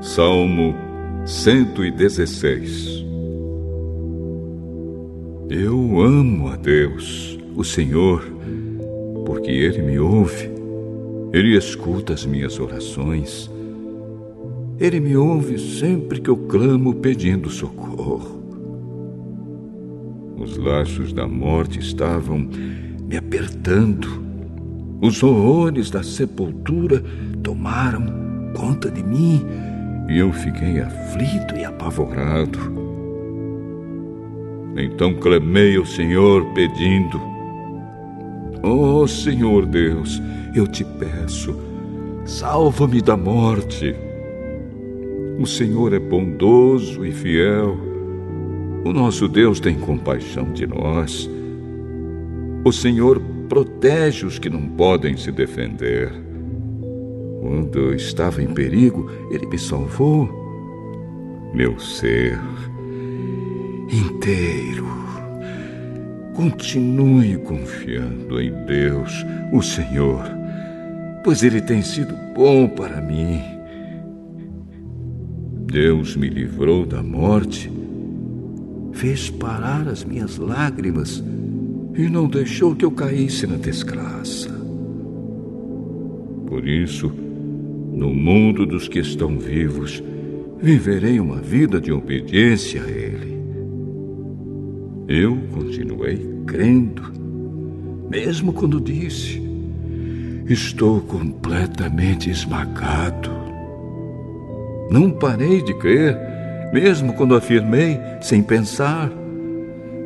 Salmo 116 Eu amo a Deus, o Senhor, porque Ele me ouve, Ele escuta as minhas orações, Ele me ouve sempre que eu clamo pedindo socorro. Os laços da morte estavam me apertando, os horrores da sepultura tomaram conta de mim e eu fiquei aflito e apavorado. Então clamei ao Senhor pedindo: oh, Senhor Deus, eu te peço, salva-me da morte. O Senhor é bondoso e fiel. O nosso Deus tem compaixão de nós. O Senhor protege os que não podem se defender. Quando eu estava em perigo, ele me salvou. Meu ser inteiro. Continue confiando em Deus, o Senhor, pois Ele tem sido bom para mim. Deus me livrou da morte, fez parar as minhas lágrimas e não deixou que eu caísse na desgraça. Por isso, no mundo dos que estão vivos, viverei uma vida de obediência a Ele. Eu continuei crendo, mesmo quando disse: Estou completamente esmagado. Não parei de crer, mesmo quando afirmei, sem pensar: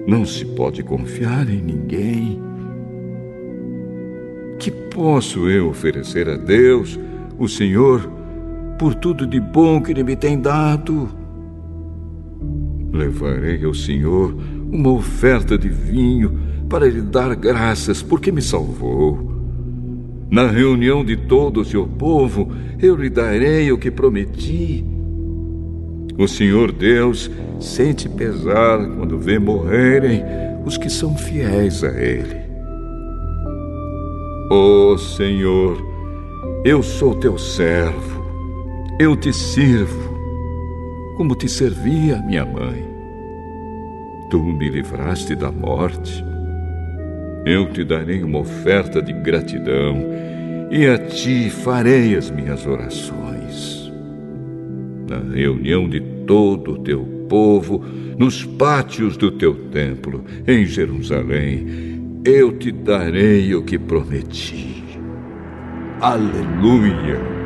Não se pode confiar em ninguém. Que posso eu oferecer a Deus? O Senhor por tudo de bom que Ele me tem dado. Levarei ao Senhor uma oferta de vinho para lhe dar graças porque me salvou. Na reunião de todos e o povo, eu lhe darei o que prometi. O Senhor Deus sente pesar quando vê morrerem os que são fiéis a Ele. Ó oh, Senhor, eu sou teu servo, eu te sirvo, como te servia minha mãe. Tu me livraste da morte. Eu te darei uma oferta de gratidão e a ti farei as minhas orações. Na reunião de todo o teu povo, nos pátios do teu templo, em Jerusalém, eu te darei o que prometi. Aleluia!